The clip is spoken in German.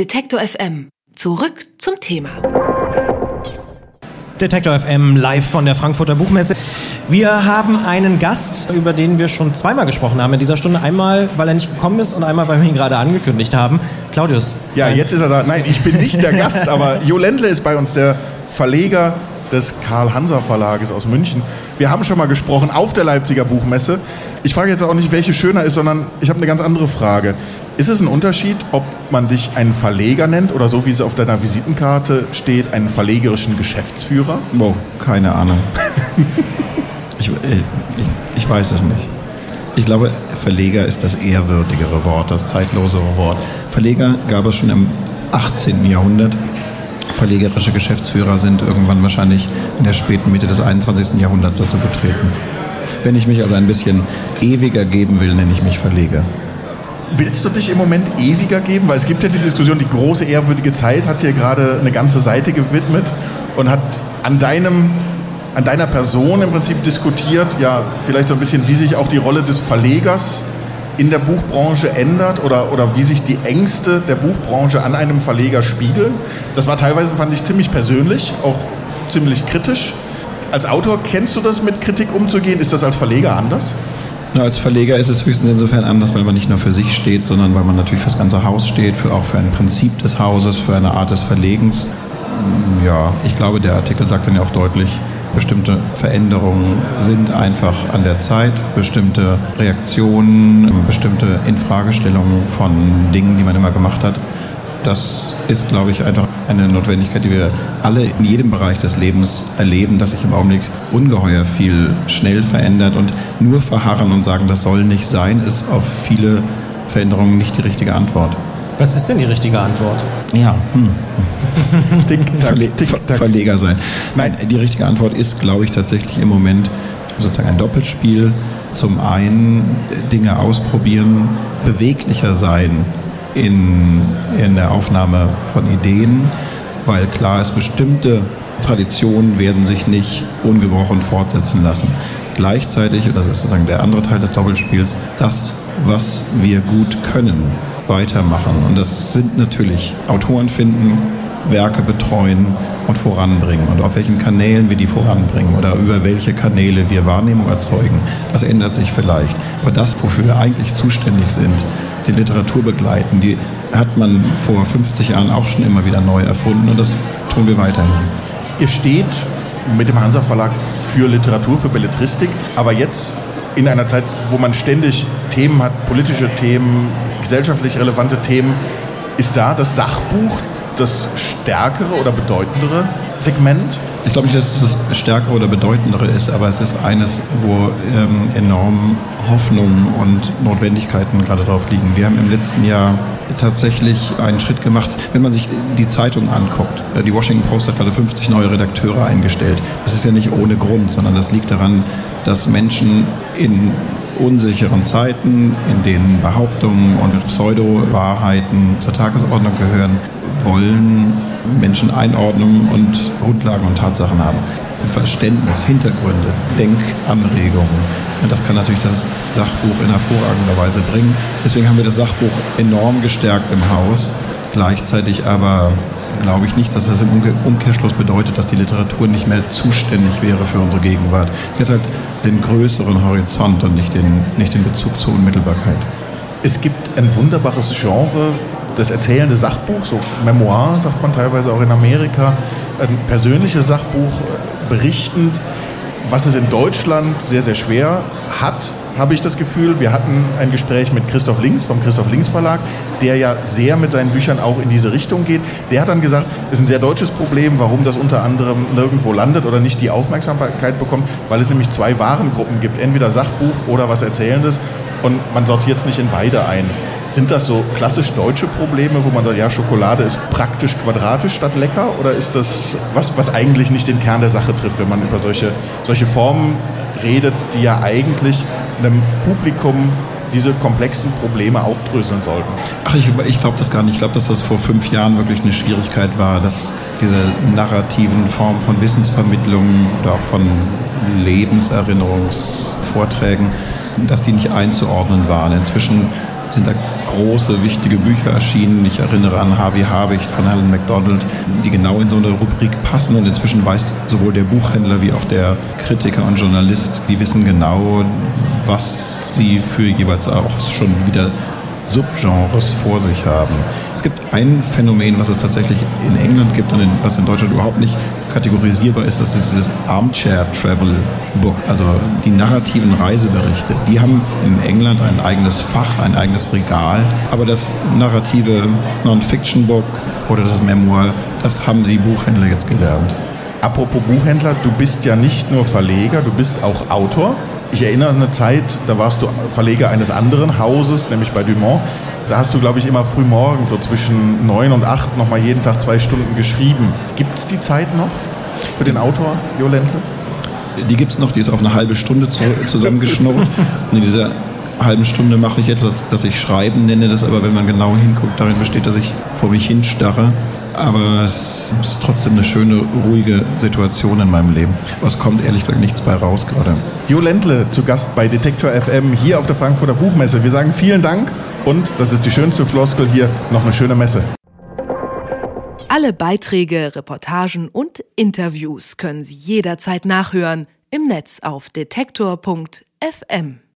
Detektor FM. Zurück zum Thema. Detektor FM live von der Frankfurter Buchmesse. Wir haben einen Gast, über den wir schon zweimal gesprochen haben in dieser Stunde. Einmal, weil er nicht gekommen ist und einmal, weil wir ihn gerade angekündigt haben. Claudius. Ja, jetzt ist er da. Nein, ich bin nicht der Gast, aber Jo Ländle ist bei uns der Verleger des Karl-Hanser Verlages aus München. Wir haben schon mal gesprochen auf der Leipziger Buchmesse. Ich frage jetzt auch nicht, welche schöner ist, sondern ich habe eine ganz andere Frage. Ist es ein Unterschied, ob man dich einen Verleger nennt oder so wie es auf deiner Visitenkarte steht, einen verlegerischen Geschäftsführer? Oh, keine Ahnung. ich, äh, ich, ich weiß es nicht. Ich glaube, Verleger ist das ehrwürdigere Wort, das zeitlosere Wort. Verleger gab es schon im 18. Jahrhundert. Verlegerische Geschäftsführer sind irgendwann wahrscheinlich in der späten Mitte des 21. Jahrhunderts dazu getreten. Wenn ich mich also ein bisschen ewiger geben will, nenne ich mich Verleger. Willst du dich im Moment ewiger geben? Weil es gibt ja die Diskussion, die große ehrwürdige Zeit hat hier gerade eine ganze Seite gewidmet und hat an deinem an deiner Person im Prinzip diskutiert, ja, vielleicht so ein bisschen, wie sich auch die Rolle des Verlegers in der Buchbranche ändert oder, oder wie sich die Ängste der Buchbranche an einem Verleger spiegeln. Das war teilweise, fand ich, ziemlich persönlich, auch ziemlich kritisch. Als Autor kennst du das, mit Kritik umzugehen? Ist das als Verleger anders? Na, als Verleger ist es höchstens insofern anders, weil man nicht nur für sich steht, sondern weil man natürlich für das ganze Haus steht, für, auch für ein Prinzip des Hauses, für eine Art des Verlegens. Ja, ich glaube, der Artikel sagt dann ja auch deutlich, bestimmte Veränderungen sind einfach an der Zeit, bestimmte Reaktionen, bestimmte Infragestellungen von Dingen, die man immer gemacht hat das ist, glaube ich, einfach eine Notwendigkeit, die wir alle in jedem Bereich des Lebens erleben, dass sich im Augenblick ungeheuer viel schnell verändert und nur verharren und sagen, das soll nicht sein, ist auf viele Veränderungen nicht die richtige Antwort. Was ist denn die richtige Antwort? Ja, hm. Tick, Verle Tick, Verleger sein. Nein, die richtige Antwort ist, glaube ich, tatsächlich im Moment sozusagen ein Doppelspiel. Zum einen Dinge ausprobieren, beweglicher sein, in, in der Aufnahme von Ideen, weil klar ist, bestimmte Traditionen werden sich nicht ungebrochen fortsetzen lassen. Gleichzeitig, und das ist sozusagen der andere Teil des Doppelspiels, das, was wir gut können, weitermachen. Und das sind natürlich Autoren finden, Werke betreuen und voranbringen. Und auf welchen Kanälen wir die voranbringen oder über welche Kanäle wir Wahrnehmung erzeugen, das ändert sich vielleicht. Aber das, wofür wir eigentlich zuständig sind, die Literatur begleiten, die hat man vor 50 Jahren auch schon immer wieder neu erfunden und das tun wir weiterhin. Ihr steht mit dem Hansa Verlag für Literatur, für Belletristik, aber jetzt in einer Zeit, wo man ständig Themen hat, politische Themen, gesellschaftlich relevante Themen, ist da das Sachbuch das stärkere oder bedeutendere Segment? Ich glaube nicht, dass es das stärkere oder bedeutendere ist, aber es ist eines, wo ähm, enorm Hoffnungen und Notwendigkeiten gerade drauf liegen. Wir haben im letzten Jahr tatsächlich einen Schritt gemacht, wenn man sich die Zeitung anguckt. Äh, die Washington Post hat gerade 50 neue Redakteure eingestellt. Das ist ja nicht ohne Grund, sondern das liegt daran, dass Menschen in unsicheren Zeiten, in denen Behauptungen und Pseudo-Wahrheiten zur Tagesordnung gehören, wollen Menschen Einordnungen und Grundlagen und Tatsachen haben. Verständnis, Hintergründe, Denkanregungen. Und das kann natürlich das Sachbuch in hervorragender Weise bringen. Deswegen haben wir das Sachbuch enorm gestärkt im Haus. Gleichzeitig aber glaube ich nicht, dass das im Umkehrschluss bedeutet, dass die Literatur nicht mehr zuständig wäre für unsere Gegenwart. Sie hat halt den größeren Horizont und nicht den, nicht den Bezug zur Unmittelbarkeit. Es gibt ein wunderbares Genre, das erzählende Sachbuch, so Memoir sagt man teilweise auch in Amerika, ein persönliches Sachbuch berichtend, was es in Deutschland sehr, sehr schwer hat, habe ich das Gefühl. Wir hatten ein Gespräch mit Christoph Links vom Christoph Links Verlag, der ja sehr mit seinen Büchern auch in diese Richtung geht. Der hat dann gesagt, es ist ein sehr deutsches Problem, warum das unter anderem nirgendwo landet oder nicht die Aufmerksamkeit bekommt, weil es nämlich zwei Warengruppen gibt, entweder Sachbuch oder was Erzählendes und man sortiert es nicht in beide ein. Sind das so klassisch deutsche Probleme, wo man sagt, ja, Schokolade ist praktisch quadratisch statt lecker? Oder ist das was, was eigentlich nicht den Kern der Sache trifft, wenn man über solche, solche Formen redet, die ja eigentlich einem Publikum diese komplexen Probleme aufdröseln sollten? Ach, ich, ich glaube das gar nicht. Ich glaube, dass das vor fünf Jahren wirklich eine Schwierigkeit war, dass diese narrativen Formen von Wissensvermittlung oder auch von Lebenserinnerungsvorträgen, dass die nicht einzuordnen waren. Inzwischen sind da große, wichtige Bücher erschienen. Ich erinnere an Harvey Habicht von Helen MacDonald, die genau in so eine Rubrik passen. Und inzwischen weiß sowohl der Buchhändler wie auch der Kritiker und Journalist, die wissen genau, was sie für jeweils auch schon wieder Subgenres vor sich haben. Es gibt ein Phänomen, was es tatsächlich in England gibt und in, was in Deutschland überhaupt nicht kategorisierbar ist, das ist dieses Armchair Travel Book, also die narrativen Reiseberichte. Die haben in England ein eigenes Fach, ein eigenes Regal, aber das narrative Non-Fiction Book oder das Memoir, das haben die Buchhändler jetzt gelernt. Apropos Buchhändler, du bist ja nicht nur Verleger, du bist auch Autor. Ich erinnere an eine Zeit, da warst du Verleger eines anderen Hauses, nämlich bei Dumont. Da hast du, glaube ich, immer früh morgens, so zwischen neun und acht, nochmal jeden Tag zwei Stunden geschrieben. Gibt es die Zeit noch für den Autor, Jo Ländle? Die gibt es noch, die ist auf eine halbe Stunde zusammengeschnurrt. Und in dieser halben Stunde mache ich etwas, das ich Schreiben nenne, das aber, wenn man genau hinguckt, darin besteht, dass ich vor mich hinstarre aber es ist trotzdem eine schöne, ruhige Situation in meinem Leben. Was kommt ehrlich gesagt nichts bei raus gerade. Jo Ländle zu Gast bei Detektor FM hier auf der Frankfurter Buchmesse. Wir sagen vielen Dank und, das ist die schönste Floskel hier, noch eine schöne Messe. Alle Beiträge, Reportagen und Interviews können Sie jederzeit nachhören im Netz auf detektor.fm.